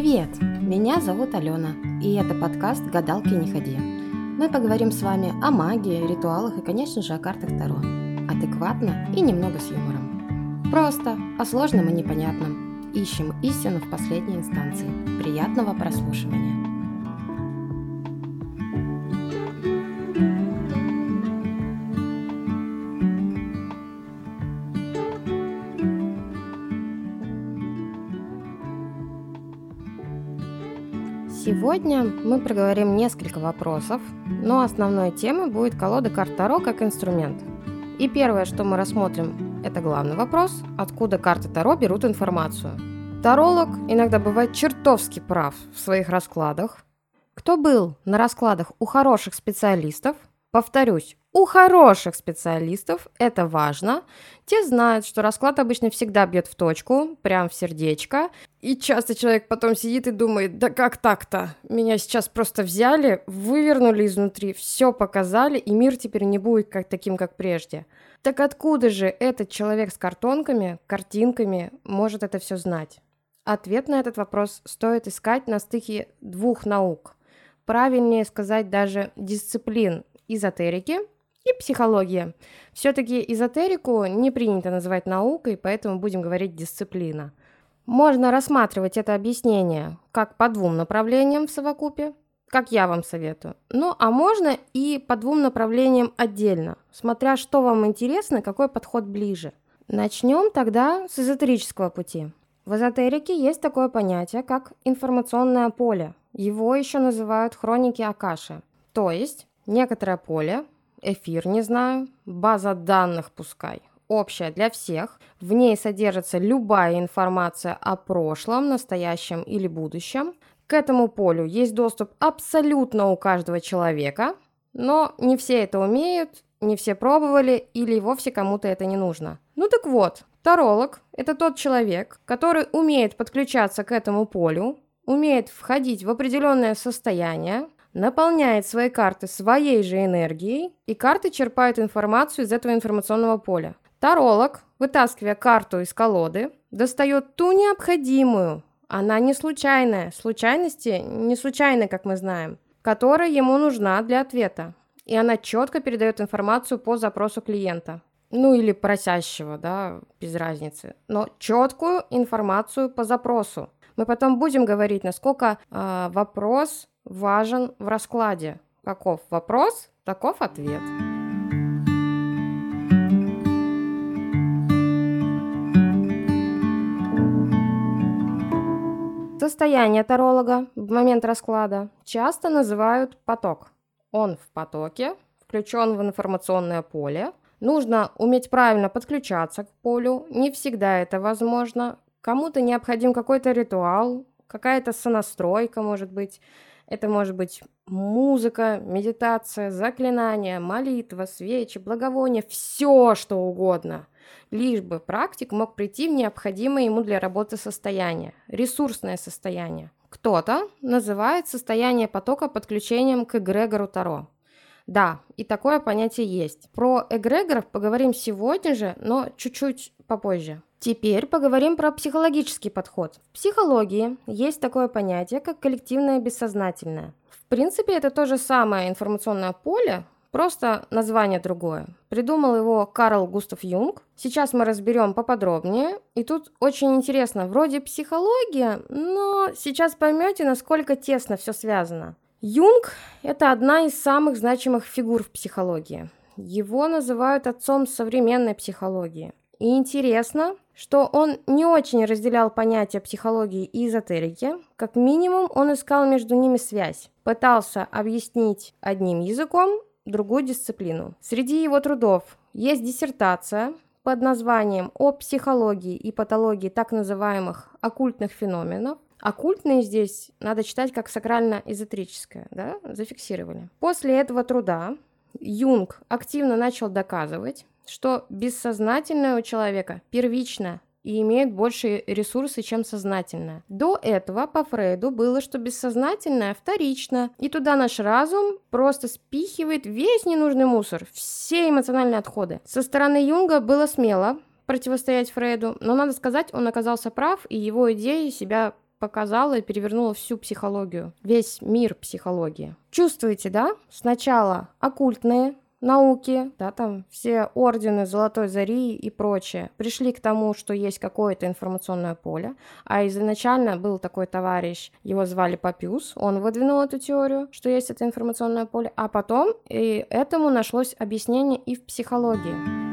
Привет! Меня зовут Алена, и это подкаст «Гадалки не ходи». Мы поговорим с вами о магии, ритуалах и, конечно же, о картах Таро. Адекватно и немного с юмором. Просто, о сложном и непонятном. Ищем истину в последней инстанции. Приятного прослушивания! Сегодня мы проговорим несколько вопросов, но основной темой будет колода карт Таро как инструмент. И первое, что мы рассмотрим, это главный вопрос, откуда карты Таро берут информацию. Таролог иногда бывает чертовски прав в своих раскладах. Кто был на раскладах у хороших специалистов, повторюсь, у хороших специалистов это важно. Те знают, что расклад обычно всегда бьет в точку, прям в сердечко. И часто человек потом сидит и думает, да как так-то? Меня сейчас просто взяли, вывернули изнутри, все показали, и мир теперь не будет как таким, как прежде. Так откуда же этот человек с картонками, картинками может это все знать? Ответ на этот вопрос стоит искать на стыке двух наук. Правильнее сказать даже дисциплин эзотерики и психология. Все-таки эзотерику не принято называть наукой, поэтому будем говорить дисциплина. Можно рассматривать это объяснение как по двум направлениям в совокупе, как я вам советую. Ну, а можно и по двум направлениям отдельно, смотря что вам интересно, какой подход ближе. Начнем тогда с эзотерического пути. В эзотерике есть такое понятие, как информационное поле. Его еще называют хроники Акаши. То есть некоторое поле, эфир, не знаю, база данных пускай, общая для всех. В ней содержится любая информация о прошлом, настоящем или будущем. К этому полю есть доступ абсолютно у каждого человека, но не все это умеют, не все пробовали или вовсе кому-то это не нужно. Ну так вот, таролог – это тот человек, который умеет подключаться к этому полю, умеет входить в определенное состояние, наполняет свои карты своей же энергией, и карты черпают информацию из этого информационного поля. Таролог, вытаскивая карту из колоды, достает ту необходимую, она не случайная, случайности не случайны, как мы знаем, которая ему нужна для ответа. И она четко передает информацию по запросу клиента. Ну или просящего, да, без разницы. Но четкую информацию по запросу. Мы потом будем говорить, насколько э, вопрос важен в раскладе. Каков вопрос, таков ответ. Состояние таролога в момент расклада часто называют поток. Он в потоке, включен в информационное поле. Нужно уметь правильно подключаться к полю. Не всегда это возможно. Кому-то необходим какой-то ритуал, какая-то сонастройка, может быть. Это может быть музыка, медитация, заклинания, молитва, свечи, благовония, все что угодно. Лишь бы практик мог прийти в необходимое ему для работы состояние, ресурсное состояние. Кто-то называет состояние потока подключением к эгрегору Таро. Да, и такое понятие есть. Про эгрегоров поговорим сегодня же, но чуть-чуть попозже. Теперь поговорим про психологический подход. В психологии есть такое понятие, как коллективное бессознательное. В принципе, это то же самое информационное поле, просто название другое. Придумал его Карл Густав Юнг. Сейчас мы разберем поподробнее. И тут очень интересно, вроде психология, но сейчас поймете, насколько тесно все связано. Юнг – это одна из самых значимых фигур в психологии. Его называют отцом современной психологии. И интересно, что он не очень разделял понятия психологии и эзотерики, как минимум он искал между ними связь, пытался объяснить одним языком другую дисциплину. Среди его трудов есть диссертация под названием «О психологии и патологии так называемых оккультных феноменов». Оккультные здесь надо читать как сакрально-эзотерическое, да, зафиксировали. После этого труда Юнг активно начал доказывать, что бессознательное у человека первично и имеет больше ресурсы, чем сознательное. До этого по Фрейду было, что бессознательное вторично, и туда наш разум просто спихивает весь ненужный мусор, все эмоциональные отходы. Со стороны Юнга было смело противостоять Фрейду, но надо сказать, он оказался прав, и его идеи себя показала и перевернула всю психологию, весь мир психологии. Чувствуете, да? Сначала оккультные, науки, да, там все ордены Золотой Зари и прочее, пришли к тому, что есть какое-то информационное поле, а изначально был такой товарищ, его звали Папиус, он выдвинул эту теорию, что есть это информационное поле, а потом и этому нашлось объяснение и в психологии.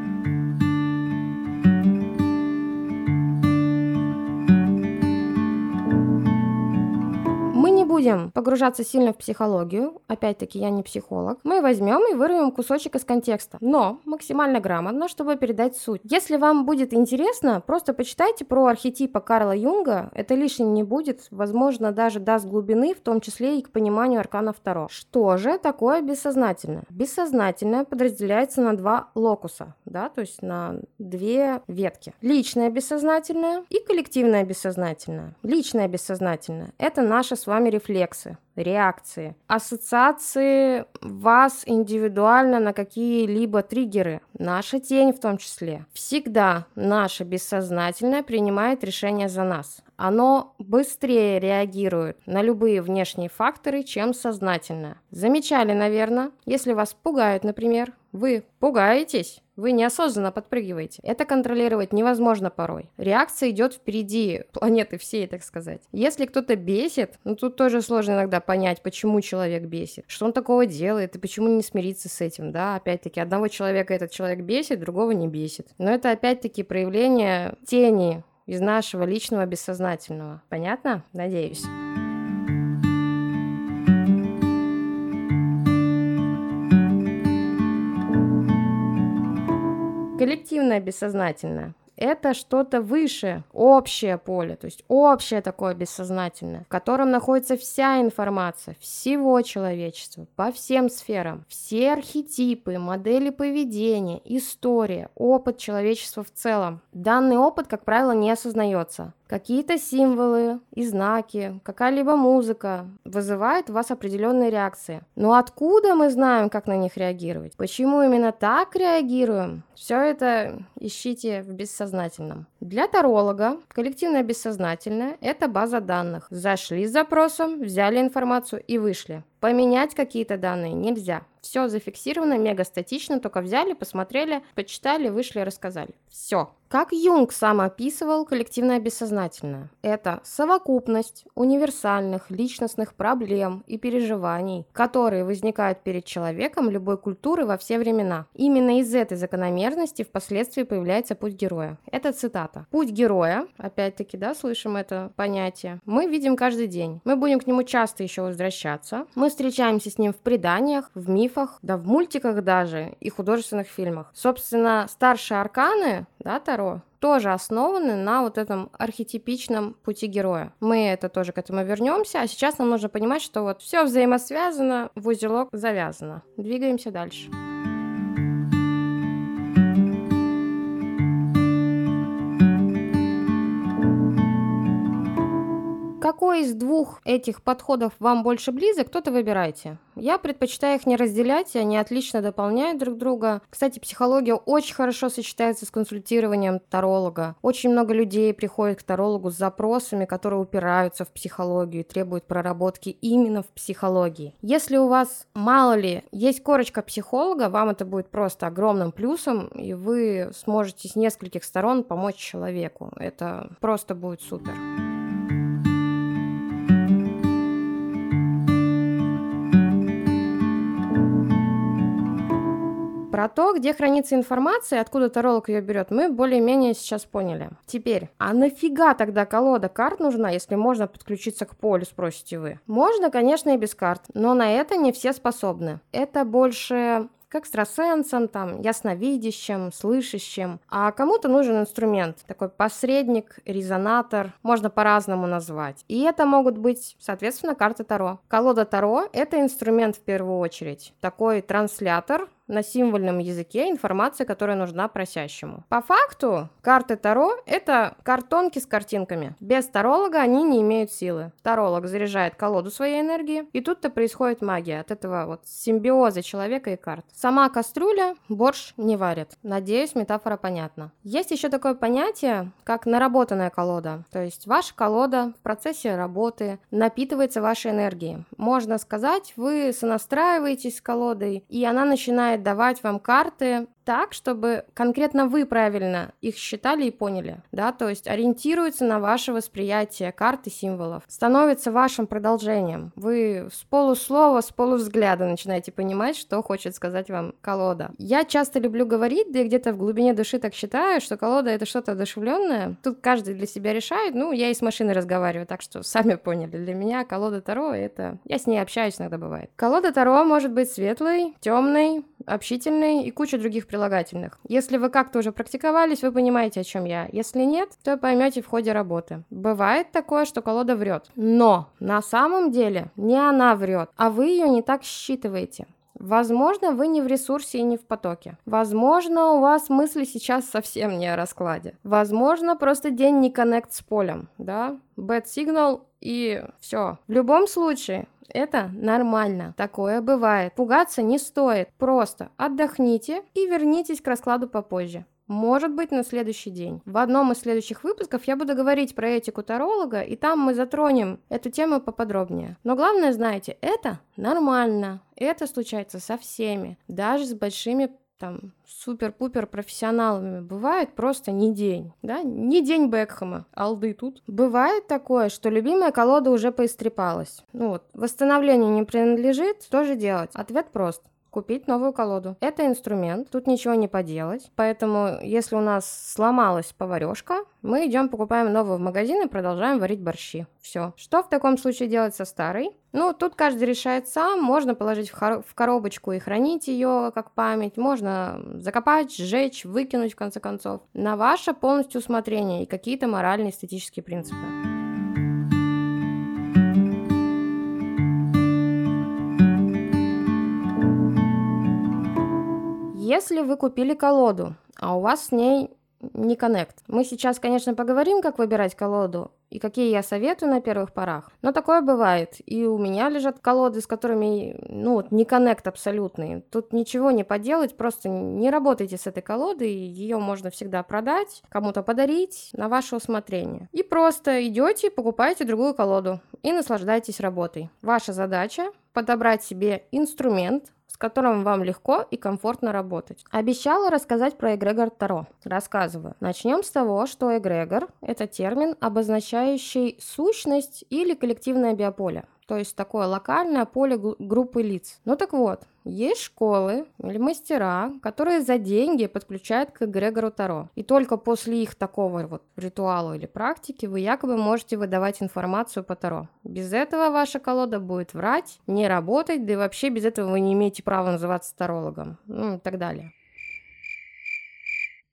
Будем погружаться сильно в психологию, опять-таки я не психолог, мы возьмем и вырвем кусочек из контекста, но максимально грамотно, чтобы передать суть. Если вам будет интересно, просто почитайте про архетипа Карла Юнга, это лишним не будет, возможно, даже даст глубины, в том числе и к пониманию аркана Второго. Что же такое бессознательное? Бессознательное подразделяется на два локуса, да, то есть на две ветки. Личное бессознательное и коллективное бессознательное. Личное бессознательное – это наше с вами рефлекс рефлексы, реакции, ассоциации вас индивидуально на какие-либо триггеры, наша тень в том числе. Всегда наше бессознательное принимает решение за нас. Оно быстрее реагирует на любые внешние факторы, чем сознательное. Замечали, наверное, если вас пугают, например, вы пугаетесь, вы неосознанно подпрыгиваете. Это контролировать невозможно порой. Реакция идет впереди планеты всей, так сказать. Если кто-то бесит, ну тут тоже сложно иногда понять, почему человек бесит, что он такого делает и почему не смириться с этим, да, опять-таки одного человека этот человек бесит, другого не бесит. Но это опять-таки проявление тени из нашего личного бессознательного. Понятно? Надеюсь. Коллективное бессознательное это что-то выше, общее поле, то есть общее такое бессознательное, в котором находится вся информация всего человечества по всем сферам, все архетипы, модели поведения, история, опыт человечества в целом. Данный опыт, как правило, не осознается. Какие-то символы и знаки, какая-либо музыка вызывает у вас определенные реакции. Но откуда мы знаем, как на них реагировать? Почему именно так реагируем? Все это ищите в бессознательном. Для таролога коллективное бессознательное – это база данных. Зашли с запросом, взяли информацию и вышли. Поменять какие-то данные нельзя. Все зафиксировано, мега статично, только взяли, посмотрели, почитали, вышли, рассказали. Все. Как Юнг сам описывал коллективное бессознательное? Это совокупность универсальных личностных проблем и переживаний, которые возникают перед человеком любой культуры во все времена. Именно из этой закономерности впоследствии появляется путь героя. Это цитата. Путь героя, опять-таки, да, слышим это понятие, мы видим каждый день. Мы будем к нему часто еще возвращаться. Мы встречаемся с ним в преданиях, в мифах, да в мультиках даже и художественных фильмах. Собственно, старшие арканы, да, Таро, тоже основаны на вот этом архетипичном пути героя. Мы это тоже к этому вернемся, а сейчас нам нужно понимать, что вот все взаимосвязано, в узелок завязано. Двигаемся дальше. Какой из двух этих подходов вам больше близок, кто-то выбирайте. Я предпочитаю их не разделять, они отлично дополняют друг друга. Кстати, психология очень хорошо сочетается с консультированием таролога. Очень много людей приходят к тарологу с запросами, которые упираются в психологию и требуют проработки именно в психологии. Если у вас, мало ли, есть корочка психолога, вам это будет просто огромным плюсом, и вы сможете с нескольких сторон помочь человеку. Это просто будет супер. Про то, где хранится информация, откуда таролог ее берет, мы более-менее сейчас поняли. Теперь, а нафига тогда колода карт нужна, если можно подключиться к полю, спросите вы? Можно, конечно, и без карт, но на это не все способны. Это больше к экстрасенсам, там, ясновидящим, слышащим. А кому-то нужен инструмент, такой посредник, резонатор, можно по-разному назвать. И это могут быть, соответственно, карты Таро. Колода Таро – это инструмент в первую очередь, такой транслятор, на символьном языке информация, которая нужна просящему. По факту, карты Таро – это картонки с картинками. Без таролога они не имеют силы. Таролог заряжает колоду своей энергии, и тут-то происходит магия от этого вот симбиоза человека и карт. Сама кастрюля борщ не варит. Надеюсь, метафора понятна. Есть еще такое понятие, как наработанная колода. То есть ваша колода в процессе работы напитывается вашей энергией. Можно сказать, вы сонастраиваетесь с колодой, и она начинает давать вам карты так, чтобы конкретно вы правильно их считали и поняли, да, то есть ориентируется на ваше восприятие карты символов, становится вашим продолжением. Вы с полуслова, с полувзгляда начинаете понимать, что хочет сказать вам колода. Я часто люблю говорить, да и где-то в глубине души так считаю, что колода это что-то одушевленное. Тут каждый для себя решает, ну, я и с машиной разговариваю, так что сами поняли. Для меня колода Таро это... Я с ней общаюсь иногда бывает. Колода Таро может быть светлой, темной, общительной и куча других прилагательных. Если вы как-то уже практиковались, вы понимаете, о чем я. Если нет, то поймете в ходе работы. Бывает такое, что колода врет. Но на самом деле не она врет, а вы ее не так считываете. Возможно, вы не в ресурсе и не в потоке. Возможно, у вас мысли сейчас совсем не о раскладе. Возможно, просто день не коннект с полем, да? Bad signal и все. В любом случае, это нормально. Такое бывает. Пугаться не стоит. Просто отдохните и вернитесь к раскладу попозже. Может быть, на следующий день. В одном из следующих выпусков я буду говорить про этику таролога, и там мы затронем эту тему поподробнее. Но главное, знаете, это нормально. Это случается со всеми, даже с большими там супер-пупер профессионалами бывает просто не день, да, не день Бекхэма, алды тут. Бывает такое, что любимая колода уже поистрепалась. Ну вот, восстановлению не принадлежит, что же делать? Ответ прост купить новую колоду. Это инструмент, тут ничего не поделать. Поэтому, если у нас сломалась поварешка, мы идем покупаем новую в магазин и продолжаем варить борщи. Все. Что в таком случае делать со старой? Ну, тут каждый решает сам. Можно положить в, в коробочку и хранить ее как память. Можно закопать, сжечь, выкинуть в конце концов. На ваше полностью усмотрение и какие-то моральные эстетические принципы. Если вы купили колоду, а у вас с ней не коннект. Мы сейчас, конечно, поговорим, как выбирать колоду и какие я советую на первых порах. Но такое бывает. И у меня лежат колоды, с которыми, ну, вот, не коннект абсолютный. Тут ничего не поделать, просто не работайте с этой колодой. Ее можно всегда продать, кому-то подарить на ваше усмотрение. И просто идете, покупаете другую колоду и наслаждайтесь работой. Ваша задача подобрать себе инструмент, которым вам легко и комфортно работать. Обещала рассказать про эгрегор Таро. Рассказываю. Начнем с того, что эгрегор – это термин, обозначающий сущность или коллективное биополе то есть такое локальное поле группы лиц. Ну так вот, есть школы или мастера, которые за деньги подключают к эгрегору Таро. И только после их такого вот ритуала или практики вы якобы можете выдавать информацию по Таро. Без этого ваша колода будет врать, не работать, да и вообще без этого вы не имеете права называться тарологом. Ну и так далее.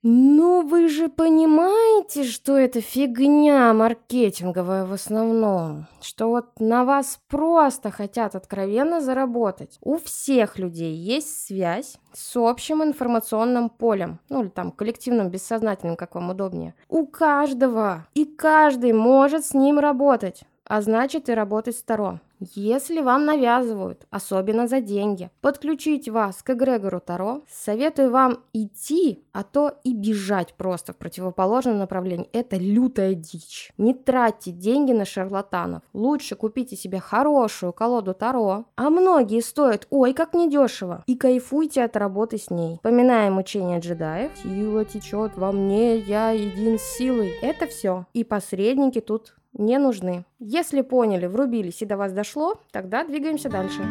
Ну, вы же понимаете, что это фигня маркетинговая в основном. Что вот на вас просто хотят откровенно заработать. У всех людей есть связь с общим информационным полем. Ну, или там коллективным, бессознательным, как вам удобнее. У каждого. И каждый может с ним работать а значит и работать сторон. Если вам навязывают, особенно за деньги, подключить вас к эгрегору Таро, советую вам идти, а то и бежать просто в противоположном направлении. Это лютая дичь. Не тратьте деньги на шарлатанов. Лучше купите себе хорошую колоду Таро, а многие стоят ой как недешево, и кайфуйте от работы с ней. Поминаем учение джедаев. Сила течет во мне, я един с силой. Это все. И посредники тут не нужны. Если поняли, врубились и до вас дошло, тогда двигаемся дальше.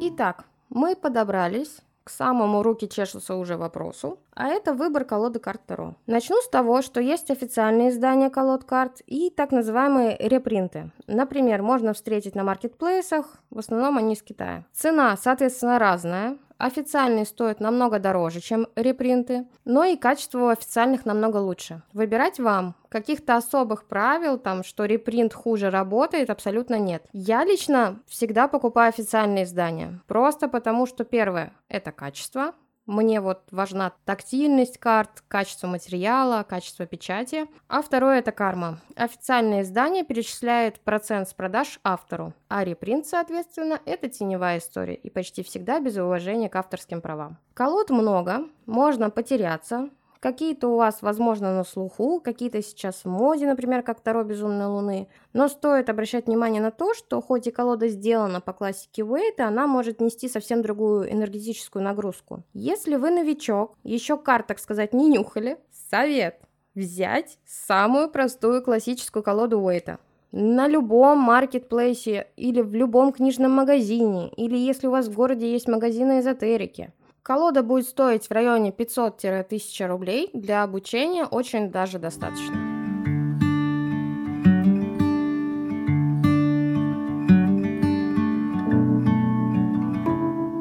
Итак, мы подобрались к самому руки чешутся уже вопросу, а это выбор колоды карт Таро. Начну с того, что есть официальные издания колод карт и так называемые репринты. Например, можно встретить на маркетплейсах, в основном они из Китая. Цена, соответственно, разная, Официальные стоят намного дороже, чем репринты, но и качество официальных намного лучше. Выбирать вам. Каких-то особых правил, там, что репринт хуже работает, абсолютно нет. Я лично всегда покупаю официальные издания. Просто потому, что первое – это качество, мне вот важна тактильность карт, качество материала, качество печати. А второе это карма. Официальное издание перечисляет процент с продаж автору, а репринт, соответственно, это теневая история и почти всегда без уважения к авторским правам. Колод много, можно потеряться, Какие-то у вас, возможно, на слуху, какие-то сейчас в моде, например, как Таро Безумной Луны. Но стоит обращать внимание на то, что хоть и колода сделана по классике Уэйта, она может нести совсем другую энергетическую нагрузку. Если вы новичок, еще карт, так сказать, не нюхали, совет взять самую простую классическую колоду Уэйта на любом маркетплейсе или в любом книжном магазине, или если у вас в городе есть магазины эзотерики – Колода будет стоить в районе 500-1000 рублей. Для обучения очень даже достаточно.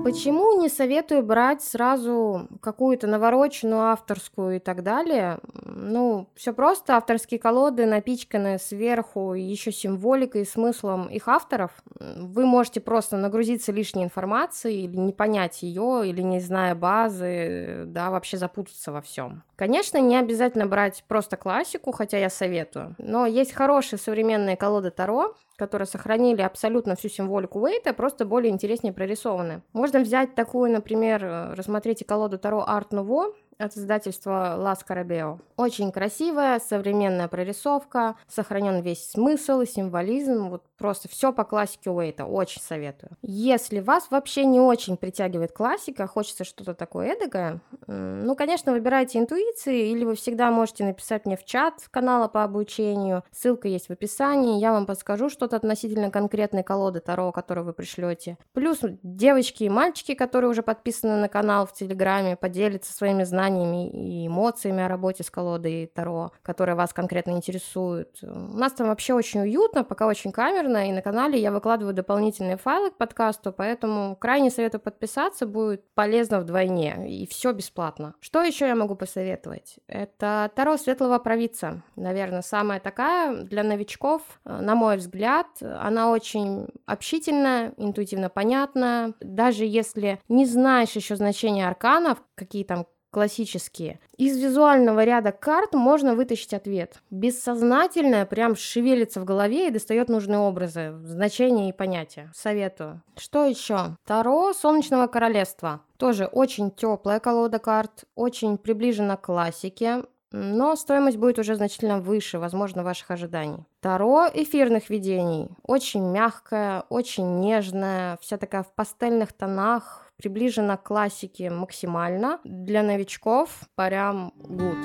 Почему не советую брать сразу какую-то навороченную авторскую и так далее? Ну, все просто, авторские колоды напичканы сверху еще символикой и смыслом их авторов. Вы можете просто нагрузиться лишней информацией или не понять ее, или не зная базы, да, вообще запутаться во всем. Конечно, не обязательно брать просто классику, хотя я советую, но есть хорошие современные колоды Таро, которые сохранили абсолютно всю символику Уэйта, просто более интереснее прорисованы. Можно взять такую, например, э, рассмотрите колоду Таро Art Nouveau, от издательства Лас Карабео. Очень красивая, современная прорисовка, сохранен весь смысл и символизм, вот просто все по классике Уэйта, очень советую. Если вас вообще не очень притягивает классика, хочется что-то такое эдакое, ну, конечно, выбирайте интуиции, или вы всегда можете написать мне в чат канала по обучению, ссылка есть в описании, я вам подскажу что-то относительно конкретной колоды Таро, которую вы пришлете. Плюс девочки и мальчики, которые уже подписаны на канал в Телеграме, поделятся своими знаниями знаниями и эмоциями о работе с колодой Таро, которые вас конкретно интересуют. У нас там вообще очень уютно, пока очень камерно, и на канале я выкладываю дополнительные файлы к подкасту, поэтому крайне советую подписаться, будет полезно вдвойне, и все бесплатно. Что еще я могу посоветовать? Это Таро Светлого Провидца, наверное, самая такая для новичков, на мой взгляд, она очень общительная, интуитивно понятная, даже если не знаешь еще значения арканов, какие там классические. Из визуального ряда карт можно вытащить ответ. Бессознательное прям шевелится в голове и достает нужные образы, значения и понятия. Советую. Что еще? Таро Солнечного Королевства. Тоже очень теплая колода карт, очень приближена к классике, но стоимость будет уже значительно выше, возможно, ваших ожиданий. Таро эфирных видений. Очень мягкая, очень нежная, вся такая в пастельных тонах, приближена к классике максимально. Для новичков прям good.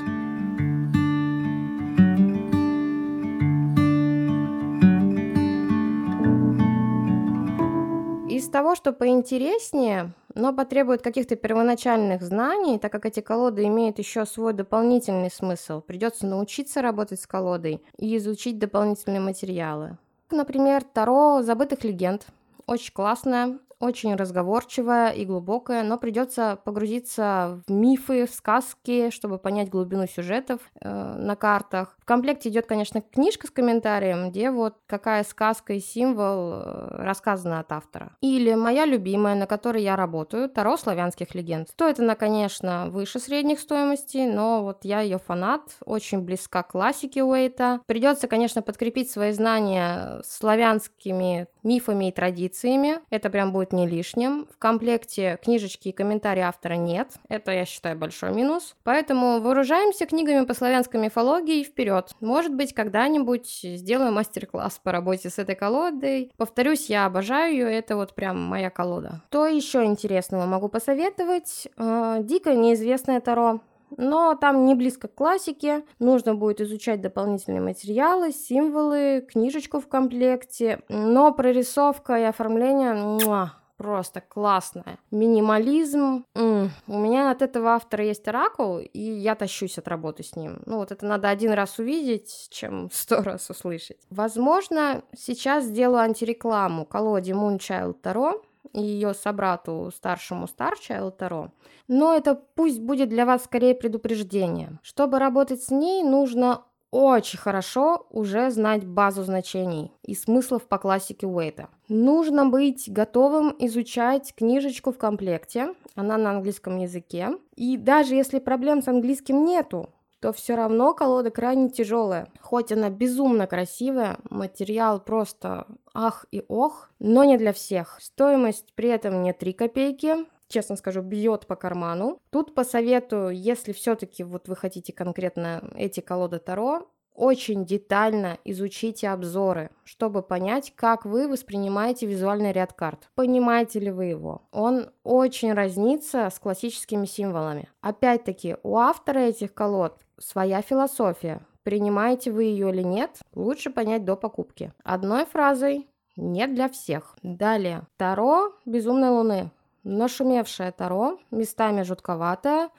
Из того, что поинтереснее, но потребует каких-то первоначальных знаний, так как эти колоды имеют еще свой дополнительный смысл. Придется научиться работать с колодой и изучить дополнительные материалы. Например, Таро забытых легенд. Очень классная, очень разговорчивая и глубокая, но придется погрузиться в мифы, в сказки, чтобы понять глубину сюжетов э, на картах. В комплекте идет, конечно, книжка с комментарием, где вот какая сказка и символ э, рассказана от автора. Или моя любимая, на которой я работаю, Таро славянских легенд. Стоит она, конечно, выше средних стоимостей, но вот я ее фанат, очень близка к классике Уэйта. Придется, конечно, подкрепить свои знания славянскими мифами и традициями. Это прям будет не лишним. В комплекте книжечки и комментарии автора нет. Это, я считаю, большой минус. Поэтому вооружаемся книгами по славянской мифологии и вперед. Может быть, когда-нибудь сделаю мастер-класс по работе с этой колодой. Повторюсь, я обожаю ее, это вот прям моя колода. Что еще интересного могу посоветовать? Э, дико неизвестное Таро но там не близко к классике, нужно будет изучать дополнительные материалы, символы, книжечку в комплекте, но прорисовка и оформление муа, просто классная. Минимализм. М-м. У меня от этого автора есть оракул, и я тащусь от работы с ним. Ну вот это надо один раз увидеть, чем сто раз услышать. Возможно, сейчас сделаю антирекламу колоде Moonchild Таро и ее собрату старшему Star Таро. Но это пусть будет для вас скорее предупреждение. Чтобы работать с ней, нужно очень хорошо уже знать базу значений и смыслов по классике Уэйта. Нужно быть готовым изучать книжечку в комплекте, она на английском языке. И даже если проблем с английским нету, то все равно колода крайне тяжелая. Хоть она безумно красивая, материал просто ах и ох, но не для всех. Стоимость при этом не 3 копейки, честно скажу, бьет по карману. Тут посоветую, если все-таки вот вы хотите конкретно эти колоды Таро, очень детально изучите обзоры, чтобы понять, как вы воспринимаете визуальный ряд карт. Понимаете ли вы его? Он очень разнится с классическими символами. Опять-таки, у автора этих колод своя философия. Принимаете вы ее или нет, лучше понять до покупки. Одной фразой нет для всех. Далее. Таро Безумной Луны. Нашумевшее Таро, местами жутковатое,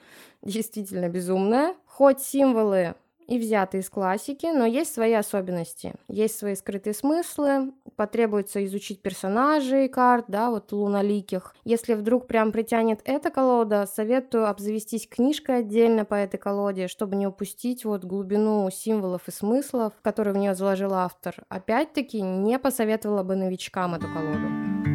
действительно безумное. Хоть символы и взяты из классики, но есть свои особенности, есть свои скрытые смыслы, потребуется изучить персонажей карт, да, вот луналиких. Если вдруг прям притянет эта колода, советую обзавестись книжкой отдельно по этой колоде, чтобы не упустить вот глубину символов и смыслов, которые в нее заложил автор. Опять-таки, не посоветовала бы новичкам эту колоду.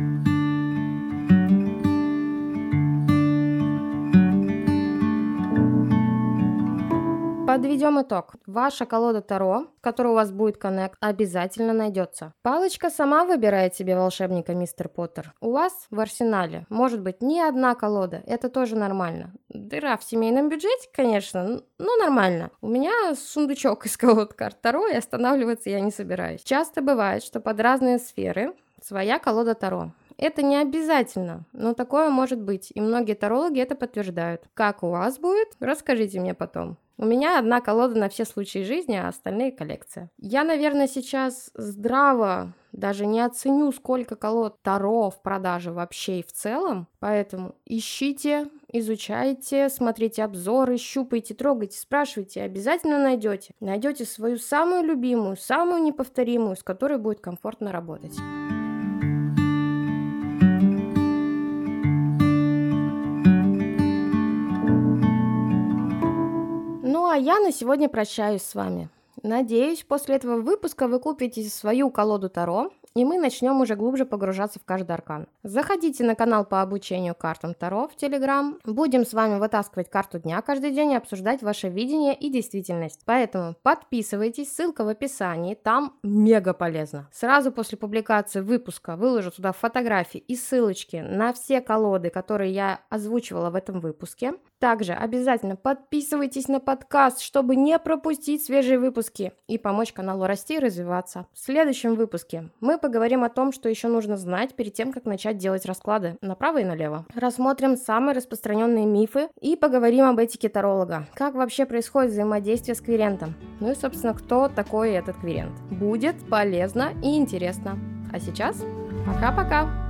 Подведем итог. Ваша колода Таро, в которой у вас будет коннект, обязательно найдется. Палочка сама выбирает себе волшебника, мистер Поттер. У вас в арсенале может быть не одна колода, это тоже нормально. Дыра в семейном бюджете, конечно, но нормально. У меня сундучок из колод карт Таро, и останавливаться я не собираюсь. Часто бывает, что под разные сферы своя колода Таро. Это не обязательно, но такое может быть, и многие тарологи это подтверждают. Как у вас будет, расскажите мне потом. У меня одна колода на все случаи жизни, а остальные коллекция. Я, наверное, сейчас здраво даже не оценю, сколько колод Таро в продаже вообще и в целом. Поэтому ищите, изучайте, смотрите обзоры, щупайте, трогайте, спрашивайте, обязательно найдете. Найдете свою самую любимую, самую неповторимую, с которой будет комфортно работать. А я на сегодня прощаюсь с вами. Надеюсь, после этого выпуска вы купите свою колоду Таро, и мы начнем уже глубже погружаться в каждый аркан. Заходите на канал по обучению картам Таро в Телеграм. Будем с вами вытаскивать карту дня каждый день и обсуждать ваше видение и действительность. Поэтому подписывайтесь, ссылка в описании, там мега полезно. Сразу после публикации выпуска выложу туда фотографии и ссылочки на все колоды, которые я озвучивала в этом выпуске. Также обязательно подписывайтесь на подкаст, чтобы не пропустить свежие выпуски и помочь каналу расти и развиваться. В следующем выпуске мы поговорим о том, что еще нужно знать перед тем, как начать делать расклады направо и налево. Рассмотрим самые распространенные мифы и поговорим об этике таролога. Как вообще происходит взаимодействие с квирентом. Ну и, собственно, кто такой этот квирент. Будет полезно и интересно. А сейчас пока-пока!